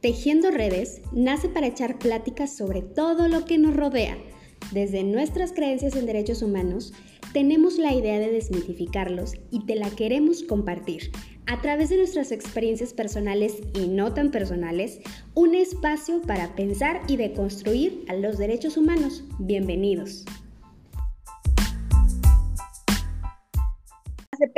Tejiendo Redes nace para echar pláticas sobre todo lo que nos rodea. Desde nuestras creencias en derechos humanos, tenemos la idea de desmitificarlos y te la queremos compartir. A través de nuestras experiencias personales y no tan personales, un espacio para pensar y deconstruir a los derechos humanos. Bienvenidos.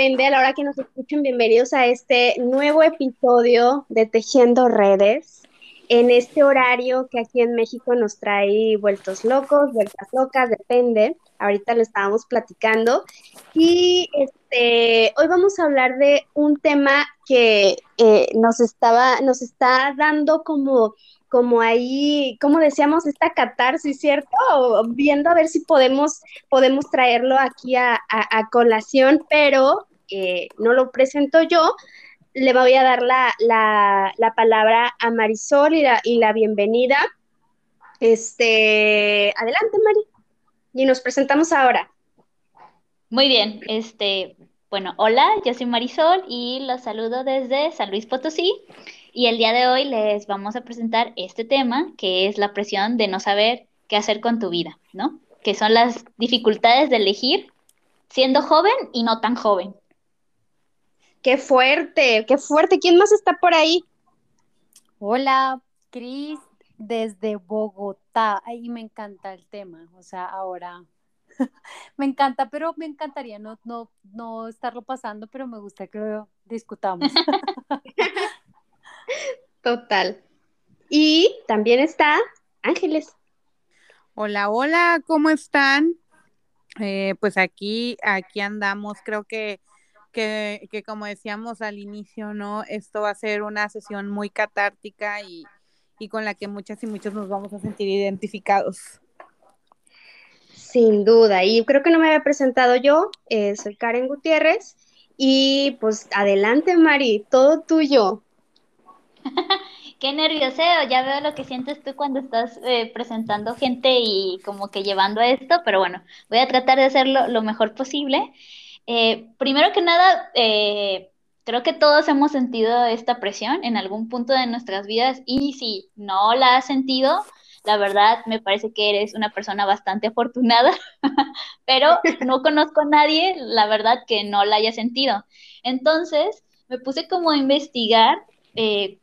Depende a la hora que nos escuchen. Bienvenidos a este nuevo episodio de Tejiendo Redes. En este horario que aquí en México nos trae vueltos locos, vueltas locas, depende. Ahorita lo estábamos platicando. Y este, hoy vamos a hablar de un tema que eh, nos, estaba, nos está dando como como ahí, como decíamos, esta catarsis, ¿cierto? Viendo a ver si podemos, podemos traerlo aquí a, colación, pero eh, no lo presento yo. Le voy a dar la, la, palabra a Marisol y la, y la bienvenida. Este, adelante, Mari. Y nos presentamos ahora. Muy bien, este, bueno, hola, yo soy Marisol y los saludo desde San Luis Potosí. Y el día de hoy les vamos a presentar este tema, que es la presión de no saber qué hacer con tu vida, ¿no? Que son las dificultades de elegir siendo joven y no tan joven. Qué fuerte, qué fuerte. ¿Quién más está por ahí? Hola, Cris, desde Bogotá. Ay, me encanta el tema. O sea, ahora me encanta, pero me encantaría no, no, no estarlo pasando, pero me gusta que lo discutamos. Total. Y también está Ángeles. Hola, hola, ¿cómo están? Eh, pues aquí, aquí andamos, creo que, que, que, como decíamos al inicio, ¿no? Esto va a ser una sesión muy catártica y, y con la que muchas y muchos nos vamos a sentir identificados. Sin duda, y creo que no me había presentado yo, eh, soy Karen Gutiérrez y pues adelante Mari, todo tuyo. Qué nervioseo, ya veo lo que sientes tú cuando estás eh, presentando gente y como que llevando esto, pero bueno, voy a tratar de hacerlo lo mejor posible. Eh, primero que nada, eh, creo que todos hemos sentido esta presión en algún punto de nuestras vidas y si no la has sentido, la verdad me parece que eres una persona bastante afortunada, pero no conozco a nadie, la verdad, que no la haya sentido. Entonces, me puse como a investigar eh,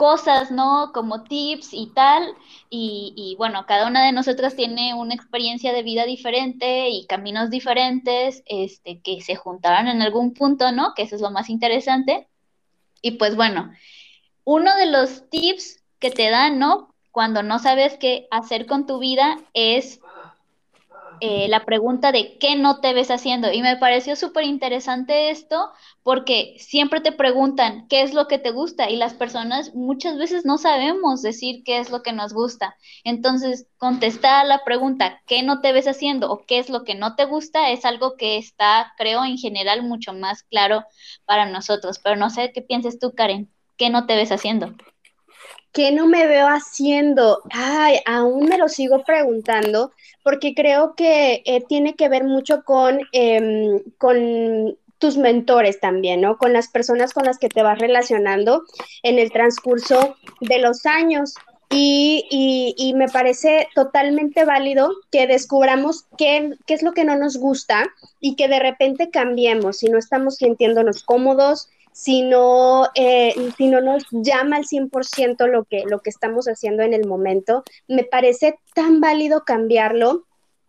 cosas, ¿no? Como tips y tal. Y, bueno, cada una de nosotras tiene una experiencia de vida diferente y caminos diferentes, este, que se juntaron en algún punto, ¿no? Que eso es lo más interesante. Y pues bueno, uno de los tips que te dan, ¿no? Cuando no sabes qué hacer con tu vida es eh, la pregunta de qué no te ves haciendo. Y me pareció súper interesante esto porque siempre te preguntan qué es lo que te gusta y las personas muchas veces no sabemos decir qué es lo que nos gusta. Entonces, contestar la pregunta qué no te ves haciendo o qué es lo que no te gusta es algo que está, creo, en general mucho más claro para nosotros. Pero no sé qué pienses tú, Karen, qué no te ves haciendo. ¿Qué no me veo haciendo? Ay, aún me lo sigo preguntando porque creo que eh, tiene que ver mucho con, em, con tus mentores también, ¿no? Con las personas con las que te vas relacionando en el transcurso de los años. Y, y, me parece totalmente válido que descubramos qué, qué, es lo que no nos gusta y que de repente cambiemos si no estamos sintiéndonos cómodos, si no, eh, si no nos llama al 100% lo que, lo que estamos haciendo en el momento. Me parece tan válido cambiarlo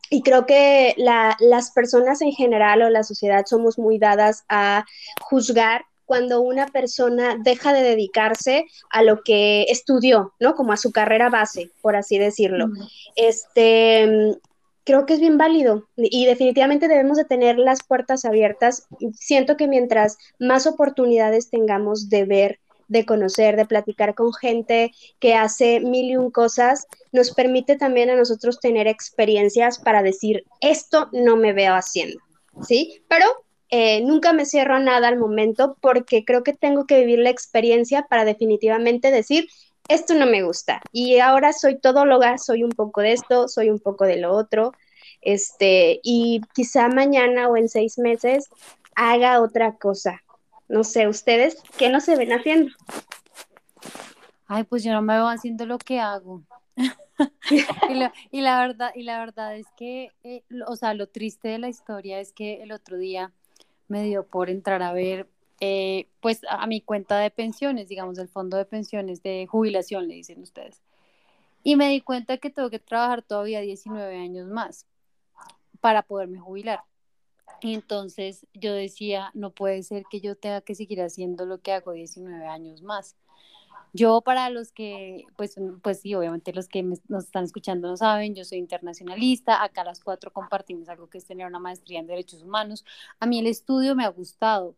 y creo que las personas en general o la sociedad somos muy dadas a juzgar cuando una persona deja de dedicarse a lo que estudió, ¿no? Como a su carrera base, por así decirlo. Este, creo que es bien válido y definitivamente debemos de tener las puertas abiertas. Siento que mientras más oportunidades tengamos de ver, de conocer, de platicar con gente que hace mil y un cosas, nos permite también a nosotros tener experiencias para decir, esto no me veo haciendo, ¿sí? Pero eh, nunca me cierro a nada al momento porque creo que tengo que vivir la experiencia para definitivamente decir, esto no me gusta. Y ahora soy todóloga, soy un poco de esto, soy un poco de lo otro. Este, y quizá mañana o en seis meses haga otra cosa. No sé, ustedes, ¿qué no se ven haciendo? ay, pues yo no me veo haciendo lo que hago. y, la, verdad, y la verdad es que, eh, o sea, lo triste de la historia es que el otro día me dio por entrar a ver, eh, pues, a, mi cuenta de pensiones, digamos, el fondo de pensiones de jubilación, le dicen ustedes. Y me di cuenta que tengo que trabajar todavía 19 años más para poderme jubilar. Y entonces yo decía, no puede ser que yo tenga que seguir haciendo lo que hago 19 años más. Yo para los que, pues, pues sí, obviamente los que nos están escuchando no saben, yo soy internacionalista, acá las cuatro compartimos algo que es tener una maestría en derechos humanos. A mí el estudio me ha gustado,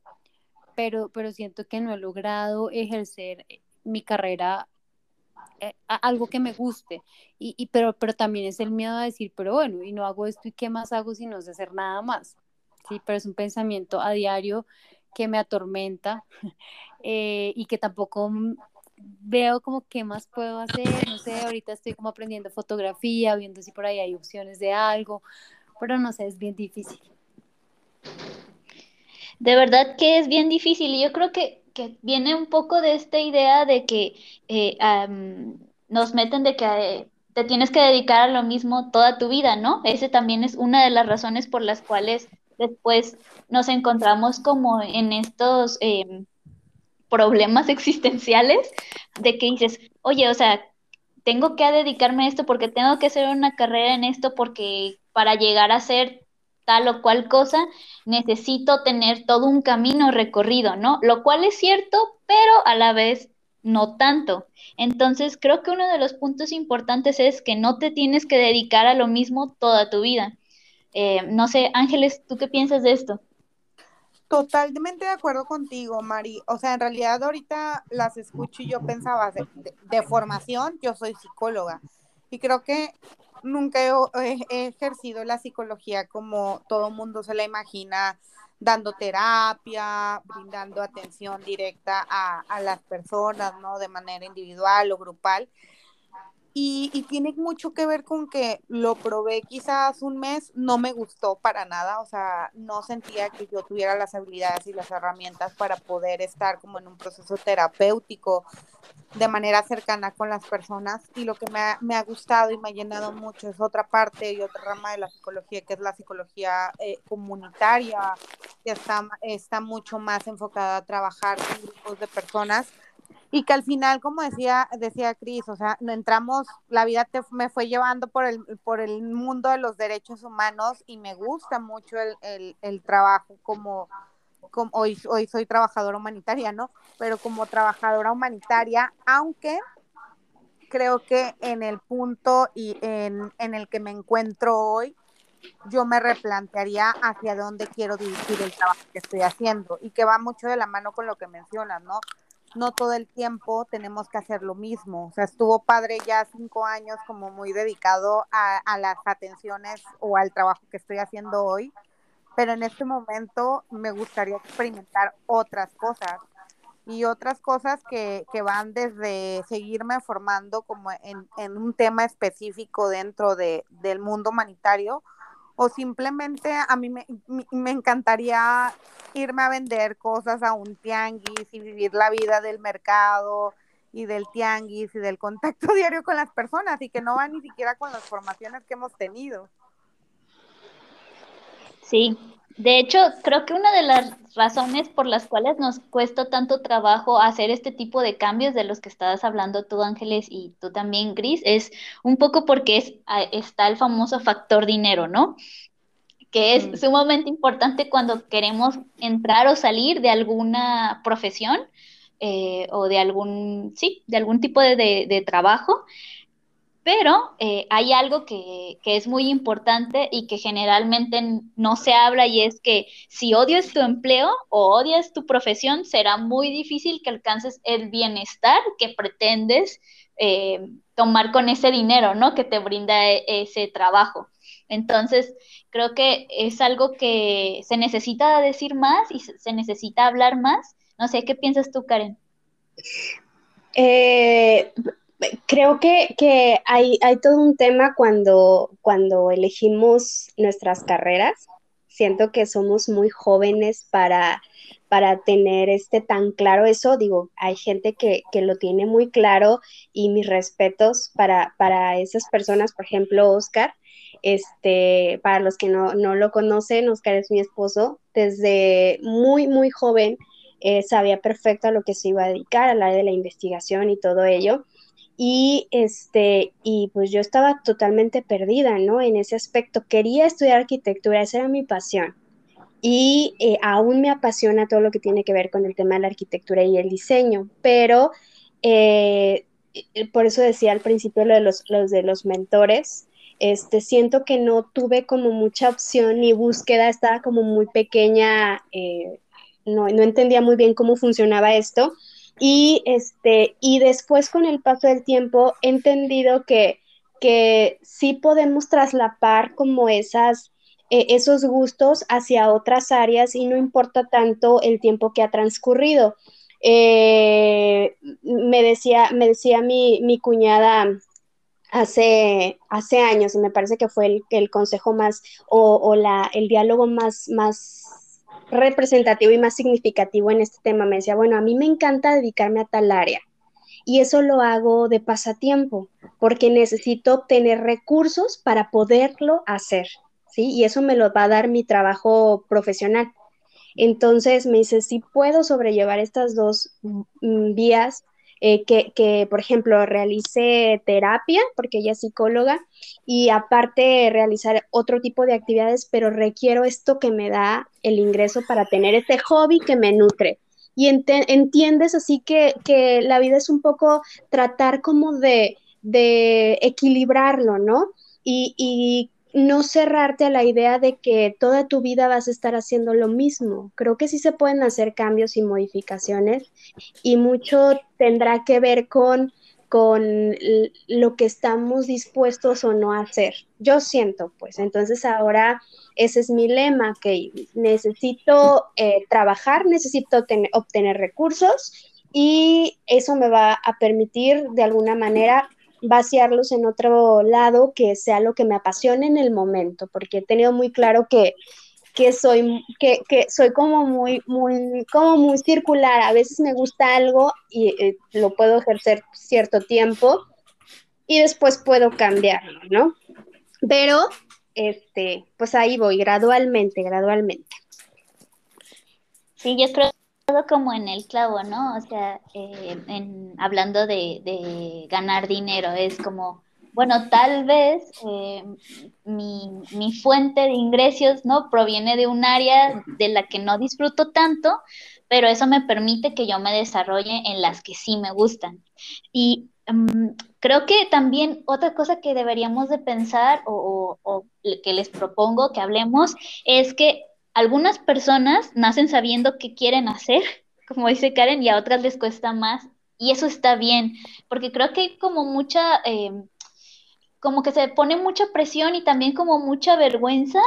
pero, pero siento que no he logrado ejercer eh, mi carrera eh, algo que me guste, y, y, pero, pero también es el miedo a decir, pero bueno, y no hago esto y qué más hago si no sé hacer nada más, ¿sí? Pero es un pensamiento a diario que me atormenta eh, y que tampoco veo como qué más puedo hacer, no sé, ahorita estoy como aprendiendo fotografía, viendo si por ahí hay opciones de algo, pero no sé, es bien difícil. De verdad que es bien difícil y yo creo que, que viene un poco de esta idea de que eh, nos meten de que eh, te tienes que dedicar a lo mismo toda tu vida, ¿no? Ese también es una de las razones por las cuales después nos encontramos como en estos... Eh, problemas existenciales de que dices, oye, o sea, tengo que dedicarme a esto porque tengo que hacer una carrera en esto porque para llegar a ser tal o cual cosa necesito tener todo un camino recorrido, ¿no? Lo cual es cierto, pero a la vez no tanto. Entonces, creo que uno de los puntos importantes es que no te tienes que dedicar a lo mismo toda tu vida. Eh, no sé, Ángeles, ¿tú qué piensas de esto? Totalmente de acuerdo contigo, Mari. O sea, en realidad ahorita las escucho y yo pensaba, de, formación, yo soy psicóloga y creo que nunca he, ejercido la psicología como todo mundo se la imagina, dando terapia, brindando atención directa a, a las personas, ¿no? De manera individual o grupal. Y, tiene mucho que ver con que lo probé quizás un mes, no me gustó para nada, o sea, no sentía que yo tuviera las habilidades y las herramientas para poder estar como en un proceso terapéutico de manera cercana con las personas. Y lo que me ha, me ha gustado y me ha llenado mucho es otra parte y otra rama de la psicología, que es la psicología eh, comunitaria, que está, está mucho más enfocada a trabajar con grupos de personas y que al final, como decía, decía Cris, o sea, entramos, la vida te, me fue llevando por el, por el mundo de los derechos humanos y me gusta mucho el, el, trabajo como, como hoy, hoy soy trabajadora humanitaria, ¿no? Pero como trabajadora humanitaria, aunque creo que en el punto y en, en el que me encuentro hoy, yo me replantearía hacia dónde quiero dirigir el trabajo que estoy haciendo y que va mucho de la mano con lo que mencionas, ¿no? No todo el tiempo tenemos que hacer lo mismo. O sea, estuvo padre ya cinco años como muy dedicado a, las atenciones o al trabajo que estoy haciendo hoy, pero en este momento me gustaría experimentar otras cosas y otras cosas que, que van desde seguirme formando como en, en un tema específico dentro de, del mundo humanitario o simplemente a mí me, me, encantaría irme a vender cosas a un tianguis y vivir la vida del mercado y del tianguis y del contacto diario con las personas y que no va ni siquiera con las formaciones que hemos tenido. Sí, de hecho, creo que una de las razones por las cuales nos cuesta tanto trabajo hacer este tipo de cambios de los que estabas hablando tú, Ángeles, y tú también, Gris, es un poco porque es, está el famoso factor dinero, ¿no? Que es sumamente importante cuando queremos entrar o salir de alguna profesión eh, o de algún, sí, de algún tipo de, de trabajo. Pero eh, hay algo que, es muy importante y que generalmente no se habla y es que si odias tu empleo o odias tu profesión, será muy difícil que alcances el bienestar que pretendes eh, tomar con ese dinero, ¿no? Que te brinda e, ese trabajo. Entonces, creo que es algo que se necesita decir más y se necesita hablar más. No sé, ¿qué piensas tú, Karen? Eh, creo que, hay, hay, todo un tema cuando, cuando elegimos nuestras carreras siento que somos muy jóvenes para, para tener este tan claro eso. Digo, hay gente que, que lo tiene muy claro y mis respetos para, para esas personas, por ejemplo, Oscar. Este, para los que no, no lo conocen, Oscar es mi esposo. Desde muy, muy joven eh, sabía perfecto a lo que se iba a dedicar, al área de la investigación y todo ello. Y, este, y pues yo estaba totalmente perdida, ¿no? En ese aspecto. Quería estudiar arquitectura, esa era mi pasión. Y eh, aún me apasiona todo lo que tiene que ver con el tema de la arquitectura y el diseño, pero eh, por eso decía al principio lo de los, los de los mentores, este, siento que no tuve como mucha opción ni búsqueda, estaba como muy pequeña, eh, no, no entendía muy bien cómo funcionaba esto. Y, este, y después con el paso del tiempo he entendido que, que sí podemos traslapar como esas, eh, esos gustos hacia otras áreas y no importa tanto el tiempo que ha transcurrido. Eh, me decía, me decía mi, mi cuñada hace, hace años, y me parece que fue el, el consejo más o, o la, el diálogo más, más representativo y más significativo en este tema. Me decía, bueno, a mí me encanta dedicarme a tal área y eso lo hago de pasatiempo porque necesito obtener recursos para poderlo hacer, ¿sí? Y eso me lo va a dar mi trabajo profesional. Entonces me dice, si puedo sobrellevar estas dos mm, vías, eh, que, por ejemplo, realice terapia, porque ella es psicóloga, y aparte realizar otro tipo de actividades, pero requiero esto que me da el ingreso para tener este hobby que me nutre. Y entiendes así que, que, la vida es un poco tratar como de, de equilibrarlo, ¿no? Y, y no cerrarte a la idea de que toda tu vida vas a estar haciendo lo mismo. Creo que sí se pueden hacer cambios y modificaciones y mucho tendrá que ver con, con lo que estamos dispuestos o no a hacer. Yo siento, pues, entonces ahora ese es mi lema, que necesito eh, trabajar, necesito obtener recursos y eso me va a permitir de alguna manera vaciarlos en otro lado que sea lo que me apasione en el momento, porque he tenido muy claro que, que soy, que, que, soy como muy, muy, como muy circular. A veces me gusta algo y eh, lo puedo ejercer cierto tiempo y después puedo cambiarlo, ¿no? Pero, este, pues ahí voy, gradualmente, gradualmente. Sí, yo creo como en el clavo, ¿no? O sea, eh, en, hablando de, ganar dinero, es como, bueno, tal vez eh, mi, mi, fuente de ingresos, ¿no? Proviene de un área de la que no disfruto tanto, pero eso me permite que yo me desarrolle en las que sí me gustan. Y mm, creo que también otra cosa que deberíamos de pensar o, o que les propongo que hablemos es que algunas personas nacen sabiendo qué quieren hacer, como dice Karen, y a otras les cuesta más. Y eso está bien, porque creo que hay como mucha, eh, como que se pone mucha presión y también como mucha vergüenza,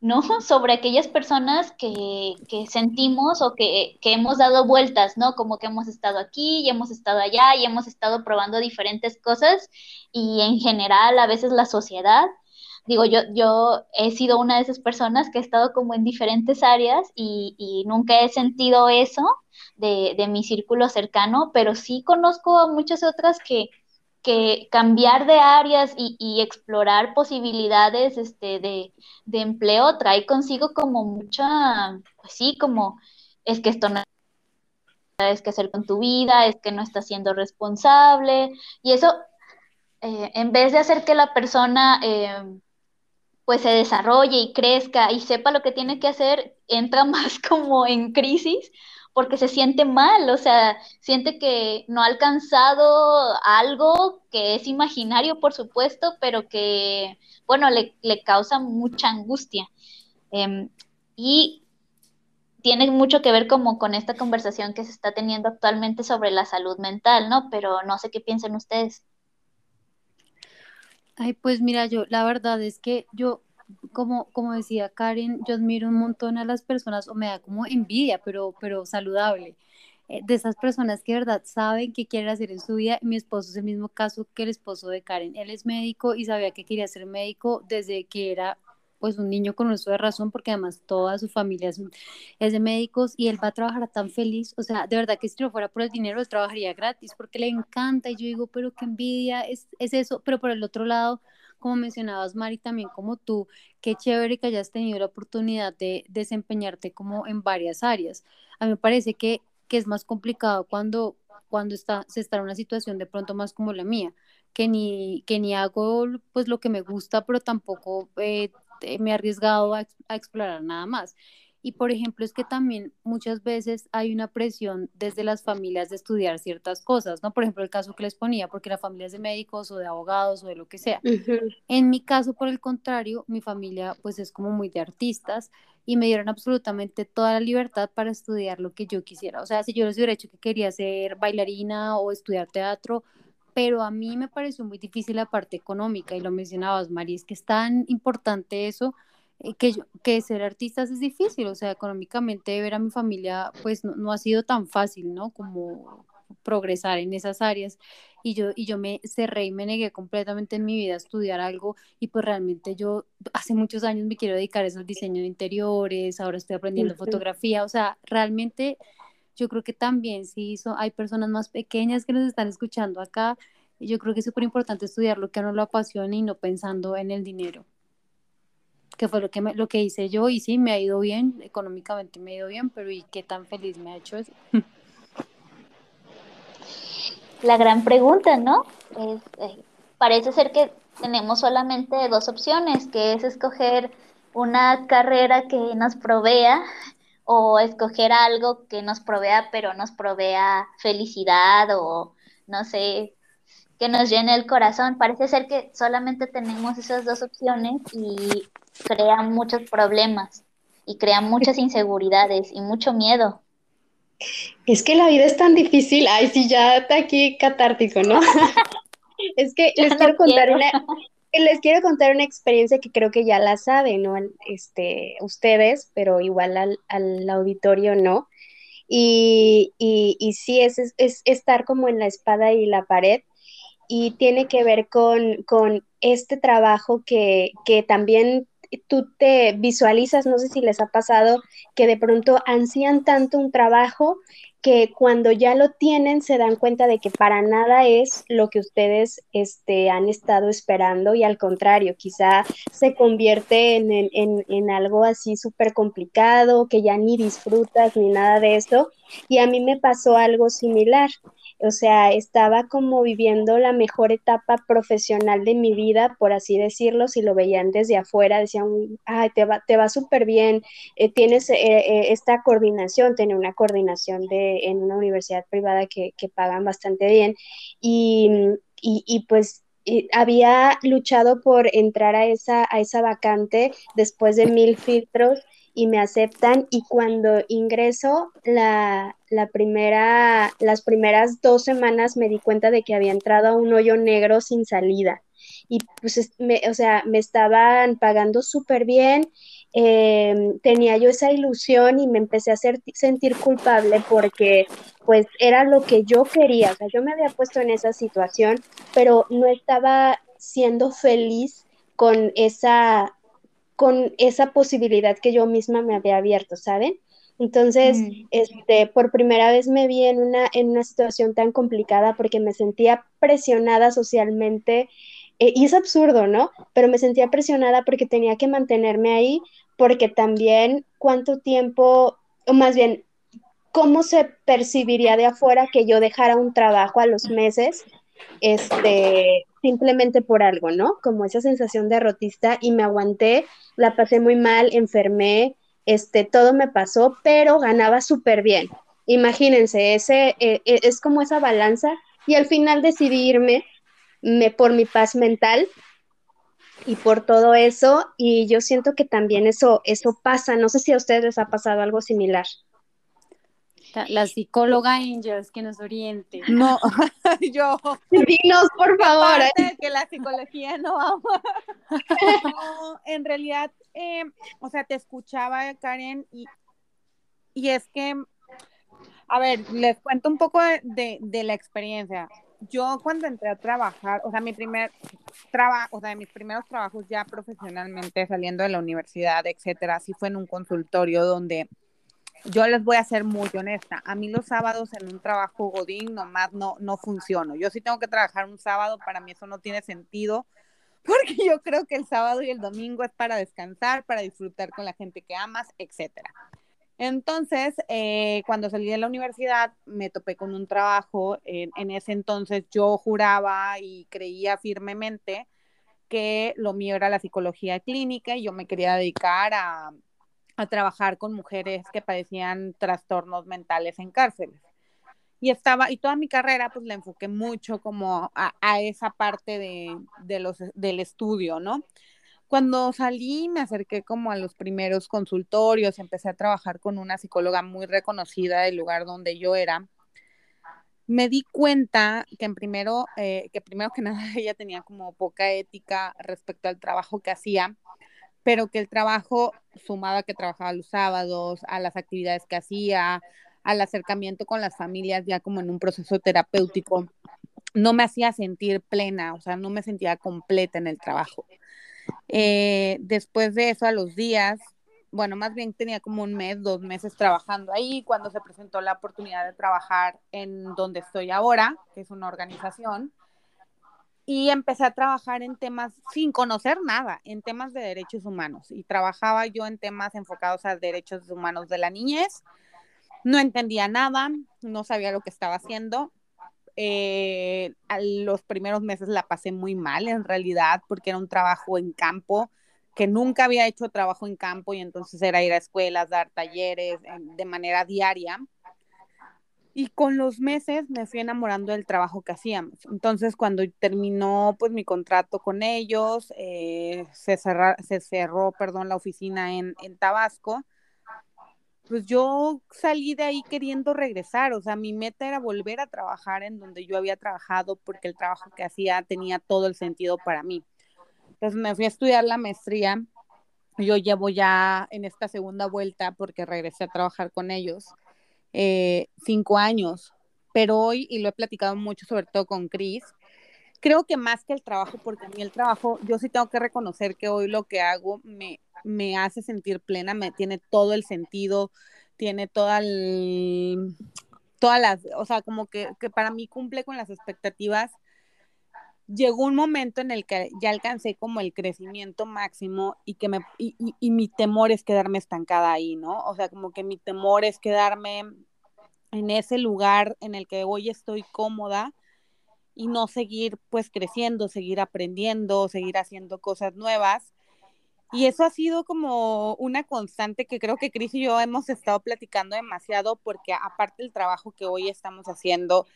¿no? Sobre aquellas personas que, que sentimos o que, que, hemos dado vueltas, ¿no? Como que hemos estado aquí y hemos estado allá y hemos estado probando diferentes cosas y en general a veces la sociedad digo, yo, yo he sido una de esas personas que he estado como en diferentes áreas y, nunca he sentido eso de, mi círculo cercano, pero sí conozco a muchas otras que, que cambiar de áreas y, explorar posibilidades este, de, de, empleo trae consigo como mucha, pues sí, como es que esto no es que hacer con tu vida, es que no estás siendo responsable y eso, eh, en vez de hacer que la persona... Eh, pues se desarrolle y crezca y sepa lo que tiene que hacer, entra más como en crisis porque se siente mal, o sea, siente que no ha alcanzado algo que es imaginario, por supuesto, pero que, bueno, le, causa mucha angustia. Em, y tiene mucho que ver como con esta conversación que se está teniendo actualmente sobre la salud mental, ¿no? Pero no sé qué piensan ustedes. Ay, pues mira, yo la verdad es que yo, como, como decía Karen, yo admiro un montón a las personas, o me da como envidia, pero, pero saludable, eh, de esas personas que de verdad saben qué quieren hacer en su vida. Mi esposo es el mismo caso que el esposo de Karen. Él es médico y sabía que quería ser médico desde que era pues un niño con uso de razón, porque además toda su familia es, es, de médicos y él va a trabajar tan feliz, o sea, de verdad que si no fuera por el dinero, él trabajaría gratis, porque le encanta. Y yo digo, pero qué envidia, es, es eso, pero por el otro lado, como mencionabas, Mari, también como tú, qué chévere que hayas tenido la oportunidad de desempeñarte como en varias áreas. A mí me parece que, que es más complicado cuando, cuando está, se está en una situación de pronto más como la mía, que ni, que ni hago pues lo que me gusta, pero tampoco eh, me he arriesgado a, a explorar nada más. Y por ejemplo, es que también muchas veces hay una presión desde las familias de estudiar ciertas cosas, ¿no? Por ejemplo, el caso que les ponía, porque la familia es de médicos o de abogados o de lo que sea. En mi caso, por el contrario, mi familia pues es como muy de artistas y me dieron absolutamente toda la libertad para estudiar lo que yo quisiera. O sea, si yo les hubiera dicho que quería ser bailarina o estudiar teatro, pero a mí me pareció muy difícil la parte económica y lo mencionabas, Mari, es que es tan importante eso eh, que, que ser artistas es difícil, o sea, económicamente ver a mi familia pues no, ha sido tan fácil, ¿no? Como progresar en esas áreas y yo, y yo me cerré y me negué completamente en mi vida a estudiar algo y pues realmente yo hace muchos años me quiero dedicar a al diseño de interiores, ahora estoy aprendiendo fotografía, o sea, realmente yo creo que también si hay personas más pequeñas que nos están escuchando acá, yo creo que es súper importante estudiar lo que a uno lo apasiona y no pensando en el dinero que fue lo que, lo que hice yo y sí, me ha ido bien, económicamente me ha ido bien, pero ¿y qué tan feliz me ha hecho eso? La gran pregunta, ¿no? Es, eh, parece ser que tenemos solamente dos opciones, que es escoger una carrera que nos provea o escoger algo que nos provea, pero nos provea felicidad o, no sé, que nos llene el corazón. Parece ser que solamente tenemos esas dos opciones y crean muchos problemas y crean muchas inseguridades y mucho miedo. Es que la vida es tan difícil. Ay, sí, ya está aquí catártico, ¿no? es que les quiero contar una les quiero contar una experiencia que creo que ya la saben, ¿no? Este, ustedes, pero igual al, al auditorio no. Y, y, y sí, es, es, estar como en la espada y la pared y tiene que ver con, con este trabajo que, que también tú te visualizas, no sé si les ha pasado, que de pronto ansían tanto un trabajo que cuando ya lo tienen se dan cuenta de que para nada es lo que ustedes este, han estado esperando y al contrario, quizá se convierte en, en, en algo así súper complicado, que ya ni disfrutas ni nada de eso. Y a mí me pasó algo similar o sea, estaba como viviendo la mejor etapa profesional de mi vida, por así decirlo, si lo veían desde afuera, decían, ay, te va, te va súper bien, eh, tienes eh, eh, esta coordinación, tener una coordinación de, en una universidad privada que, que pagan bastante bien, y, y, y pues había luchado por entrar a esa, a esa vacante después de mil filtros y me aceptan y cuando ingreso la, primera, las primeras dos semanas me di cuenta de que había entrado a un hoyo negro sin salida. Y pues, me, o sea, me estaban pagando súper bien, em, tenía yo esa ilusión y me empecé a hacer, sentir culpable porque pues era lo que yo quería, o sea, yo me había puesto en esa situación, pero no estaba siendo feliz con esa con esa posibilidad que yo misma me había abierto, ¿saben? Entonces, mm. este, por primera vez me vi en una, en una situación tan complicada porque me sentía presionada socialmente, eh, y es absurdo, ¿no? Pero me sentía presionada porque tenía que mantenerme ahí, porque también cuánto tiempo, o más bien, cómo se percibiría de afuera que yo dejara un trabajo a los meses este, simplemente por algo, ¿no? Como esa sensación derrotista y me aguanté, la pasé muy mal, enfermé, este, todo me pasó, pero ganaba súper bien. Imagínense, ese eh, eh, es como esa balanza y al final decidí irme me, por mi paz mental y por todo eso y yo siento que también eso eso pasa, no sé si a ustedes les ha pasado algo similar. La, psicóloga Angels que nos oriente. No, yo. Dinos, por favor. Que la psicología no no, en realidad, eh, o sea, te escuchaba, Karen, y, y es que, a ver, les cuento un poco de, de la experiencia. yo cuando entré a trabajar, o sea, mi primer trabajo, o sea, mis primeros trabajos ya profesionalmente saliendo de la universidad, etcétera, sí fue en un consultorio donde yo les voy a ser muy honesta. A mí los sábados en un trabajo godín nomás no, no. Yo sí tengo que trabajar un sábado, para mí eso no tiene sentido, porque yo creo que el sábado y el domingo es para descansar, para disfrutar con la gente que amas, etcétera. Entonces, eh, cuando salí de la universidad, me topé con un trabajo. En, ese entonces yo juraba y creía firmemente que lo mío era la psicología clínica y yo me quería dedicar a, a trabajar con mujeres que padecían trastornos mentales en cárceles. Y estaba, y toda mi carrera, pues la enfoqué mucho como a, esa parte de, de los, del estudio, ¿no? Cuando salí, me acerqué como a los primeros consultorios, empecé a trabajar con una psicóloga muy reconocida del lugar donde yo era. Me di cuenta que primero, eh, que primero que nada ella tenía como poca ética respecto al trabajo que hacía, pero que el trabajo sumado a que trabajaba los sábados, a las actividades que hacía, al acercamiento con las familias ya como en un proceso terapéutico, no me hacía sentir plena, o sea, no me sentía completa en el trabajo. Eh, después de eso, a los días, bueno, más bien tenía como un mes, dos meses trabajando ahí, cuando se presentó la oportunidad de trabajar en donde estoy ahora, que es una organización, y empecé a trabajar en temas sin conocer nada, en temas de derechos humanos. Y trabajaba yo en temas enfocados a derechos humanos de la niñez. No entendía nada, no sabía lo que estaba haciendo. Eh, los primeros meses la pasé muy mal en realidad porque era un trabajo en campo que nunca había hecho trabajo en campo y entonces era ir a escuelas, dar talleres de manera diaria. Y con los meses me fui enamorando del trabajo que hacíamos. Entonces, cuando terminó pues mi contrato con ellos, eh, se, cerra, se cerró, perdón, la oficina en, en Tabasco pues yo salí de ahí queriendo regresar, o sea, mi meta era volver a trabajar en donde yo había trabajado porque el trabajo que hacía tenía todo el sentido para mí. Entonces me fui a estudiar la maestría, yo llevo ya en esta segunda vuelta porque regresé a trabajar con ellos eh, cinco años, pero hoy, y lo he platicado mucho sobre todo con Cris, creo que más que el trabajo, porque a mí el trabajo, yo sí tengo que reconocer que hoy lo que hago me, me hace sentir plena, me tiene todo el sentido, tiene toda el, todas las, o sea, como que, que para mí cumple con las expectativas. Llegó un momento en el que ya alcancé como el crecimiento máximo y que me, y, y, mi temor es quedarme estancada ahí, ¿no? O sea, como que mi temor es quedarme en ese lugar en el que hoy estoy cómoda y no seguir pues creciendo, seguir aprendiendo, seguir haciendo cosas nuevas y eso ha sido como una constante que creo que Cris y yo hemos estado platicando demasiado porque aparte del trabajo que hoy estamos haciendo,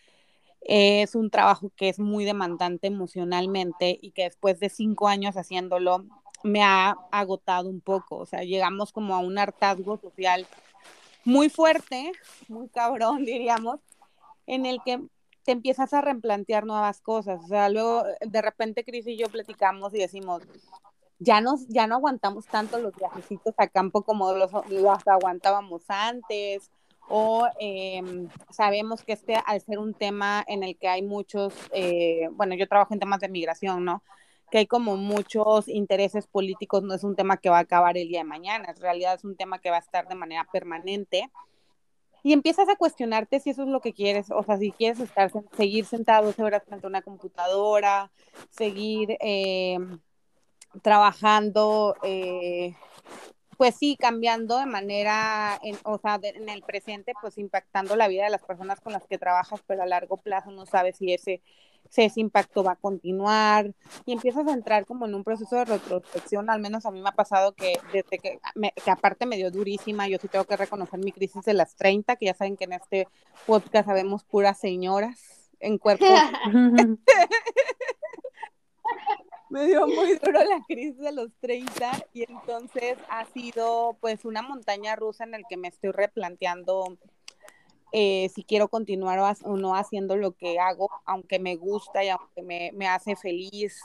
es un trabajo que es muy demandante emocionalmente y que después de cinco años haciéndolo me ha agotado un poco. O sea, llegamos como a un hartazgo social muy fuerte, muy cabrón, diríamos, en el que te empiezas a replantear nuevas cosas. O sea, luego de repente Cris y yo platicamos y decimos, ya, nos, ya no aguantamos tanto los viajecitos a campo como los, los aguantábamos antes, o eh, sabemos que este, al ser un tema en el que hay muchos, eh, bueno, yo trabajo en temas de migración, ¿no? Que hay como muchos intereses políticos, no es un tema que va a acabar el día de mañana, en realidad es un tema que va a estar de manera permanente. Y empiezas a cuestionarte si eso es lo que quieres, o sea, si quieres estar, seguir sentado 12 horas frente a una computadora, seguir eh, trabajando, pues sí, cambiando de manera, en, o sea, de, en el presente, pues impactando la vida de las personas con las que trabajas, pero a largo plazo no sabes si ese, si ese impacto va a continuar y empiezas a entrar como en un proceso de retrospección, al menos a mí me ha pasado que desde que, me, que aparte me dio durísima, yo sí tengo que reconocer mi crisis de las 30, que ya saben que en este podcast sabemos puras señoras en cuerpo. me dio muy duro la crisis de los 30 y entonces ha sido pues una montaña rusa en el que me estoy replanteando eh, si quiero continuar o, no haciendo lo que hago, aunque me gusta y aunque me, me hace feliz.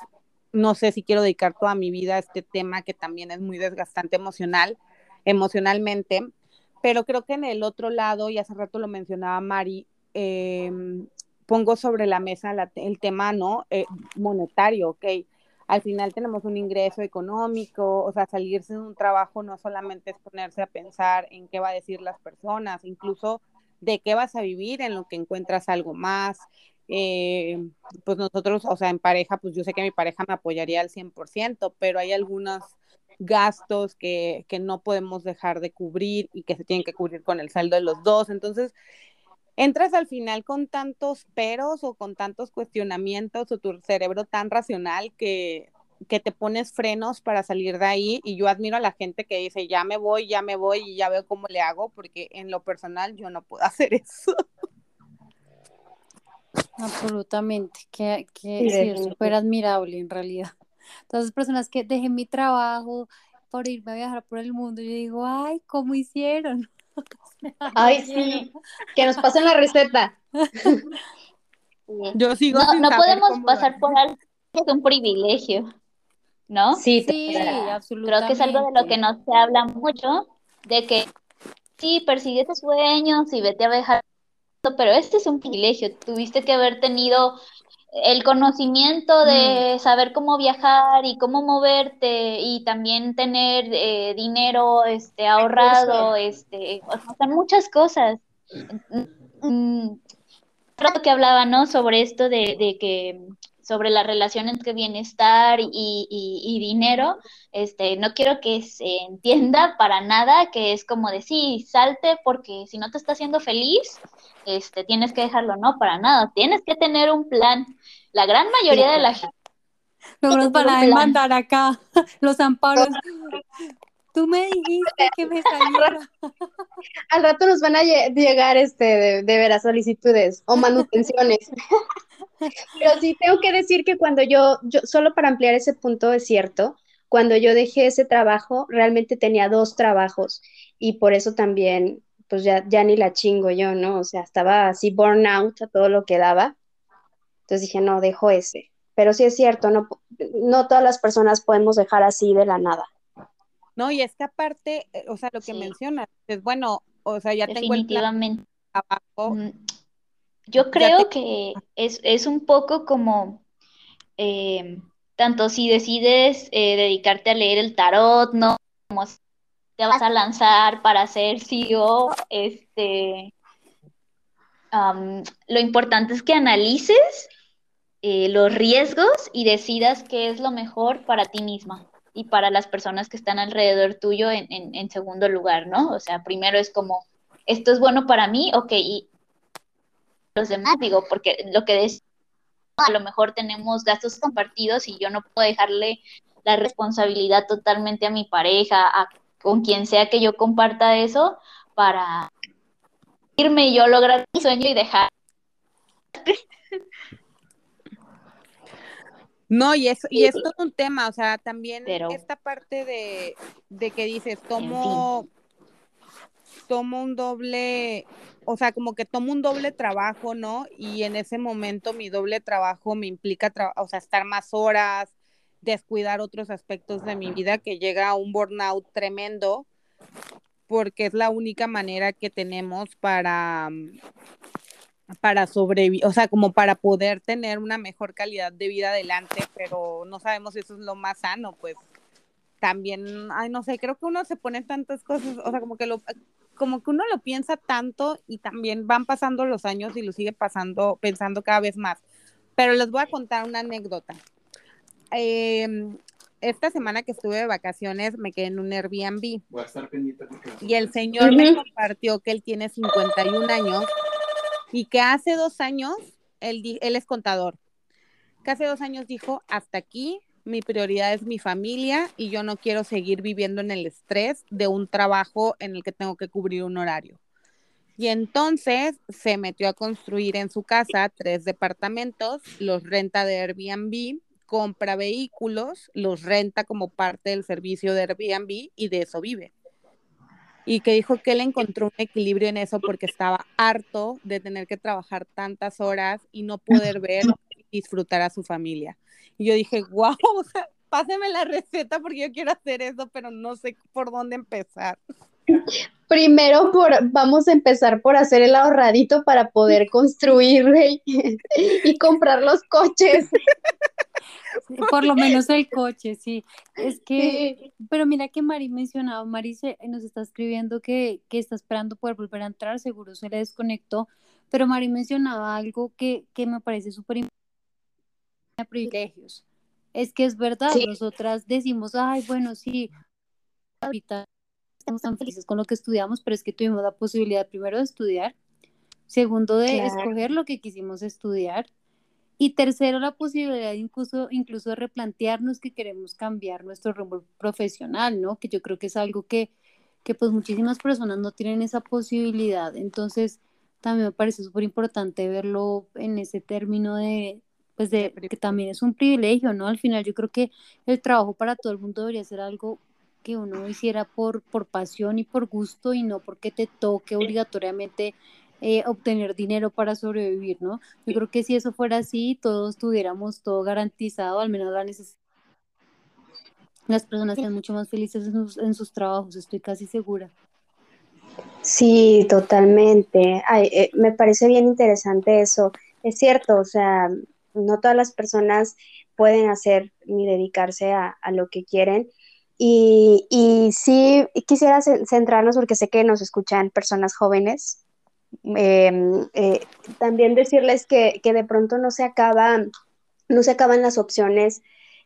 No sé si quiero dedicar toda mi vida a este tema que también es muy desgastante emocional, emocionalmente, pero creo que en el otro lado, y hace rato lo mencionaba Mari, eh, pongo sobre la mesa el tema, ¿no? Eh, monetario, ok. Al final tenemos un ingreso económico, o sea, salirse de un trabajo no solamente es ponerse a pensar en qué va a decir las personas, incluso de qué vas a vivir en lo que encuentras algo más. Eh, pues nosotros, o sea, en pareja, pues yo sé que mi pareja me apoyaría al 100%, pero hay algunos gastos que, que no podemos dejar de cubrir y que se tienen que cubrir con el saldo de los dos. Entonces, entras al final con tantos peros o con tantos cuestionamientos o tu cerebro tan racional que, que te pones frenos para salir de ahí y yo admiro a la gente que dice, ya me voy, ya me voy y ya veo cómo le hago, porque en lo personal yo no puedo hacer eso. Absolutamente, que, que sí, es súper admirable en realidad. Todas las personas que dejé mi trabajo por irme a viajar por el mundo, yo digo, ay, ¿cómo hicieron? Ay, sí, que nos pasen la receta. Yo sigo. No, no podemos pasar por algo que es un privilegio, ¿no? Sí, sí, absolutamente. Creo que es algo de lo que no se habla mucho, de que sí, persigue tus sueños y vete a viajar, pero este es un privilegio. Tuviste que haber tenido el conocimiento de mm. saber cómo viajar y cómo moverte y también tener eh, dinero este ahorrado este o muchas cosas. Mm, creo que hablaba no sobre esto de, que sobre la relación entre bienestar y, y, dinero, este, no quiero que se entienda para nada que es como de sí, salte porque si no te está haciendo feliz, este, tienes que dejarlo, no, para nada, tienes que tener un plan. La gran mayoría de la gente... No nos van a demandar acá los amparos. Tú me dijiste que me saliera. Al rato nos van a llegar este de, de veras solicitudes o manutenciones. Pero sí tengo que decir que cuando yo, yo, solo para ampliar ese punto es cierto, cuando yo dejé ese trabajo, realmente tenía dos trabajos y por eso también pues ya, ya ni la chingo yo, ¿no? O sea, estaba así burnout a todo lo que daba. Entonces dije, no, dejo ese. Pero sí es cierto, no, no todas las personas podemos dejar así de la nada. No, y es que aparte, eh, o sea, lo que mencionas, es bueno, o sea, ya tengo el plan abajo. Mm, yo creo que es, es, un poco como, eh, tanto si decides eh, dedicarte a leer el tarot, ¿no? Como te vas a lanzar para ser CEO, este, lo importante es que analices eh, los riesgos y decidas qué es lo mejor para ti misma y para las personas que están alrededor tuyo en, en, segundo lugar, ¿no? O sea, primero es como, esto es bueno para mí, ok, y los demás, digo, porque lo que es, a lo mejor tenemos gastos compartidos y yo no puedo dejarle la responsabilidad totalmente a mi pareja, a con quien sea que yo comparta eso para irme y yo lograr mi sueño y dejar. No, y es, y es todo un tema, o sea, también esta parte de, de que dices, tomo, tomo un doble, o sea, como que tomo un doble trabajo, ¿no? Y en ese momento mi doble trabajo me implica, o sea, estar más horas, descuidar otros aspectos de mi vida, que llega a un burnout tremendo, porque es la única manera que tenemos para, para sobrevivir, o sea, como para poder tener una mejor calidad de vida adelante, pero no sabemos si eso es lo más sano, pues también, ay, no sé, creo que uno se pone tantas cosas, o sea, como que lo, como que uno lo piensa tanto y también van pasando los años y lo sigue pasando, pensando cada vez más. Pero les voy a contar una anécdota. Eh, esta semana que estuve de vacaciones me quedé en un Airbnb. Voy a estar pendiente. Y el señor me compartió que él tiene 51 años y que hace dos años, él, él es contador, que hace dos años dijo, hasta aquí, mi prioridad es mi familia y yo no quiero seguir viviendo en el estrés de un trabajo en el que tengo que cubrir un horario. Y entonces se metió a construir en su casa tres departamentos, los renta de Airbnb compra vehículos, los renta como parte del servicio de Airbnb y de eso vive. Y que dijo que él encontró un equilibrio en eso porque estaba harto de tener que trabajar tantas horas y no poder ver disfrutar a su familia. Y yo dije, wow, páseme la receta porque yo quiero hacer eso, pero no sé por dónde empezar. Primero por, vamos a empezar por hacer el ahorradito para poder construir y comprar los coches. Por lo menos el coche, sí. Es que, pero mira que Mari mencionaba, Mari nos está escribiendo que, que, está esperando poder volver a entrar, seguro se le desconectó, pero Mari mencionaba algo que, que me parece súper importante, privilegios. Es que es verdad, nosotras decimos, ay, bueno, sí, ahorita estamos tan felices con lo que estudiamos, pero es que tuvimos la posibilidad primero de estudiar, segundo de escoger lo que quisimos estudiar, y tercero, la posibilidad incluso, incluso de replantearnos que queremos cambiar nuestro rumbo profesional, ¿no? Que yo creo que es algo que, que pues muchísimas personas no tienen esa posibilidad. Entonces, también me parece súper importante verlo en ese término de, pues de que también es un privilegio, ¿no? Al final yo creo que el trabajo para todo el mundo debería ser algo que uno hiciera por, por pasión y por gusto y no porque te toque obligatoriamente eh, obtener dinero para sobrevivir, ¿no? Yo creo que si eso fuera así, todos tuviéramos todo garantizado, al menos la necesidad. Las personas serían mucho más felices en sus, trabajos, estoy casi segura. Sí, totalmente. Eh, me parece bien interesante eso. Es cierto, o sea, no todas las personas pueden hacer ni dedicarse a, lo que quieren. Y, y sí quisiera centrarnos, porque sé que nos escuchan personas jóvenes, Em, eh, también decirles que, de pronto no se acaban, no se acaban las opciones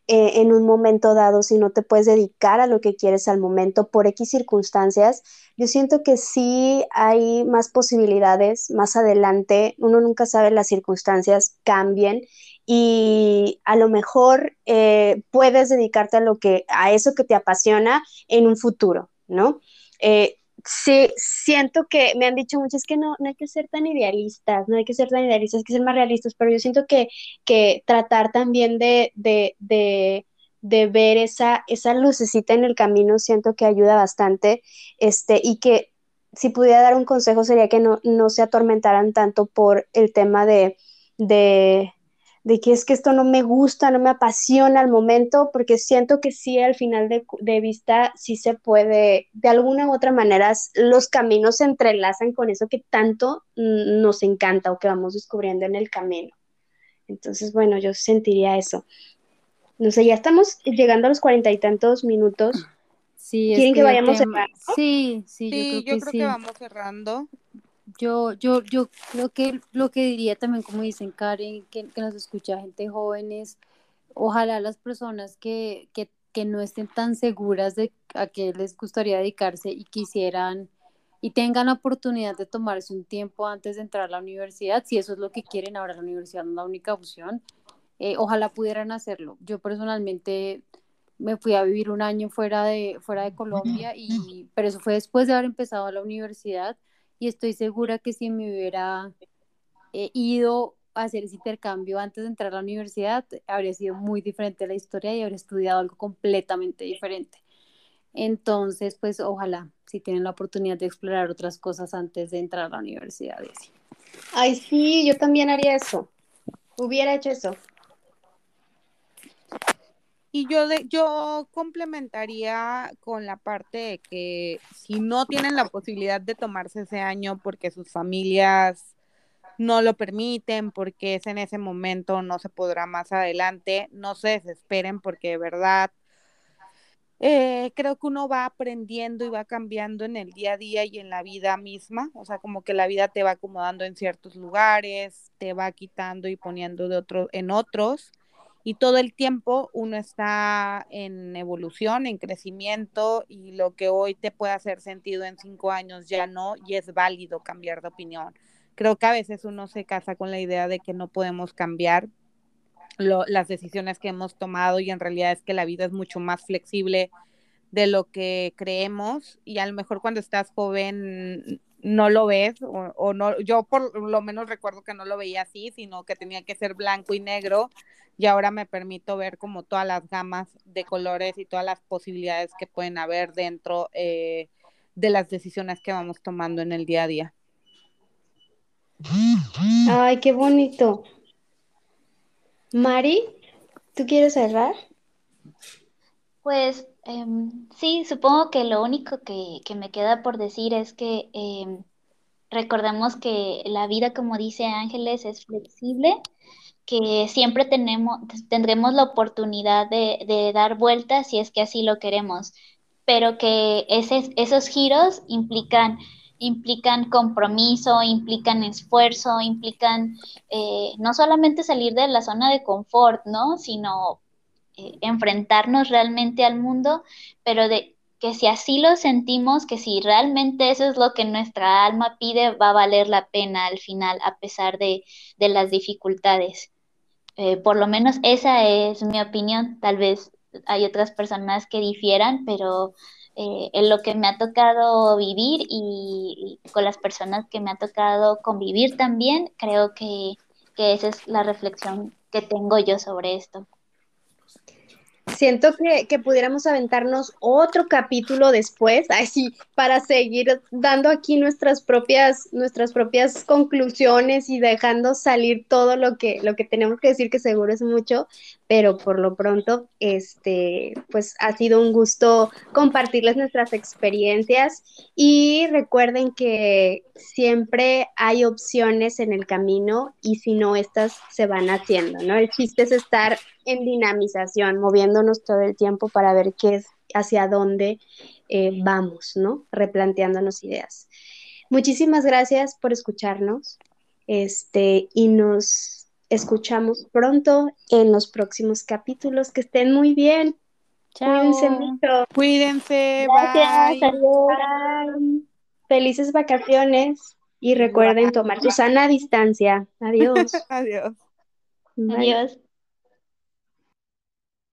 eh, en un momento dado si no te puedes dedicar a lo que quieres al momento por X circunstancias. Yo siento que sí hay más posibilidades más adelante. Uno nunca sabe, las circunstancias cambien y a lo mejor eh, puedes dedicarte a lo que, a eso que te apasiona en un futuro, ¿no? Sí, siento que me han dicho mucho, es que no, no hay que ser tan idealistas, no hay que ser tan idealistas, hay que ser más realistas, pero yo siento que, que tratar también de, de, de, de, ver esa, esa lucecita en el camino, siento que ayuda bastante, este, y que si pudiera dar un consejo sería que no, no se atormentaran tanto por el tema de, de, de que es que esto no me gusta, no me apasiona al momento, porque siento que sí, al final de, vista, sí se puede, de alguna u otra manera, los caminos se entrelazan con eso que tanto nos encanta o que vamos descubriendo en el camino. Entonces, bueno, yo sentiría eso. No sé, ya estamos llegando a los cuarenta y tantos minutos. Sí, ¿Quieren que, vayamos cerrando? Sí, sí, yo creo, que, que vamos cerrando. Yo, yo, yo creo que lo que diría también, como dicen Karen, que, nos escucha gente jóvenes, ojalá las personas que, que, que, no estén tan seguras de a qué les gustaría dedicarse y quisieran y tengan la oportunidad de tomarse un tiempo antes de entrar a la universidad, si eso es lo que quieren, ahora la universidad no es la única opción, eh, ojalá pudieran hacerlo. Yo personalmente me fui a vivir un año fuera de, fuera de Colombia, y, pero eso fue después de haber empezado la universidad y estoy segura que si me hubiera eh, ido a hacer ese intercambio antes de entrar a la universidad, habría sido muy diferente la historia y habría estudiado algo completamente diferente. Entonces, pues ojalá, si tienen la oportunidad de explorar otras cosas antes de entrar a la universidad. Ay, sí, yo también haría eso. Hubiera hecho eso. Y yo, de, yo complementaría con la parte de que si no tienen la posibilidad de tomarse ese año porque sus familias no lo permiten, porque es en ese momento, no se podrá más adelante, no se desesperen porque de verdad eh, creo que uno va aprendiendo y va cambiando en el día a día y en la vida misma, o sea, como que la vida te va acomodando en ciertos lugares, te va quitando y poniendo de otro, en otros y todo el tiempo uno está en evolución, en crecimiento y lo que hoy te puede hacer sentido en cinco años ya no y es válido cambiar de opinión. Creo que a veces uno se casa con la idea de que no podemos cambiar las decisiones que hemos tomado y en realidad es que la vida es mucho más flexible de lo que creemos y a lo mejor cuando estás joven no lo ves o, o, no yo por lo menos recuerdo que no lo veía así sino que tenía que ser blanco y negro y ahora me permito ver como todas las gamas de colores y todas las posibilidades que pueden haber dentro eh, de las decisiones que vamos tomando en el día a día. Ay, qué bonito. Mari, ¿tú quieres cerrar? Pues Em, sí, supongo que lo único que, que, me queda por decir es que em, recordemos que la vida, como dice Ángeles, es flexible, que siempre tenemos, tendremos la oportunidad de, dar vueltas si es que así lo queremos, pero que esos giros implican implican compromiso, implican esfuerzo, implican eh, no solamente salir de la zona de confort, ¿no? Sino eh, enfrentarnos realmente al mundo, pero de que si así lo sentimos, que si realmente eso es lo que nuestra alma pide, va a valer la pena al final, a pesar de las dificultades. Eh, por lo menos esa es mi opinión. Tal vez hay otras personas que difieran, pero eh, en lo que me ha tocado vivir y, con las personas que me ha tocado convivir también, creo que, que esa es la reflexión que tengo yo sobre esto. Siento que, que, pudiéramos aventarnos otro capítulo después, así, para seguir dando aquí nuestras propias, nuestras propias conclusiones y dejando salir todo lo que, lo que tenemos que decir, que seguro es mucho, pero por lo pronto, este, pues ha sido un gusto compartirles nuestras experiencias y recuerden que siempre hay opciones en el camino y si no, estas se van haciendo, ¿no? El chiste es estar en dinamización, moviéndonos todo el tiempo para ver qué es, hacia dónde eh, vamos, ¿no? Replanteándonos ideas. Muchísimas gracias por escucharnos este, y nos escuchamos pronto en los próximos capítulos. Que estén muy bien. Cuídense mucho. Cuídense. Gracias. Felices vacaciones y recuerden tomar su sana distancia. Adiós. Adiós. Adiós.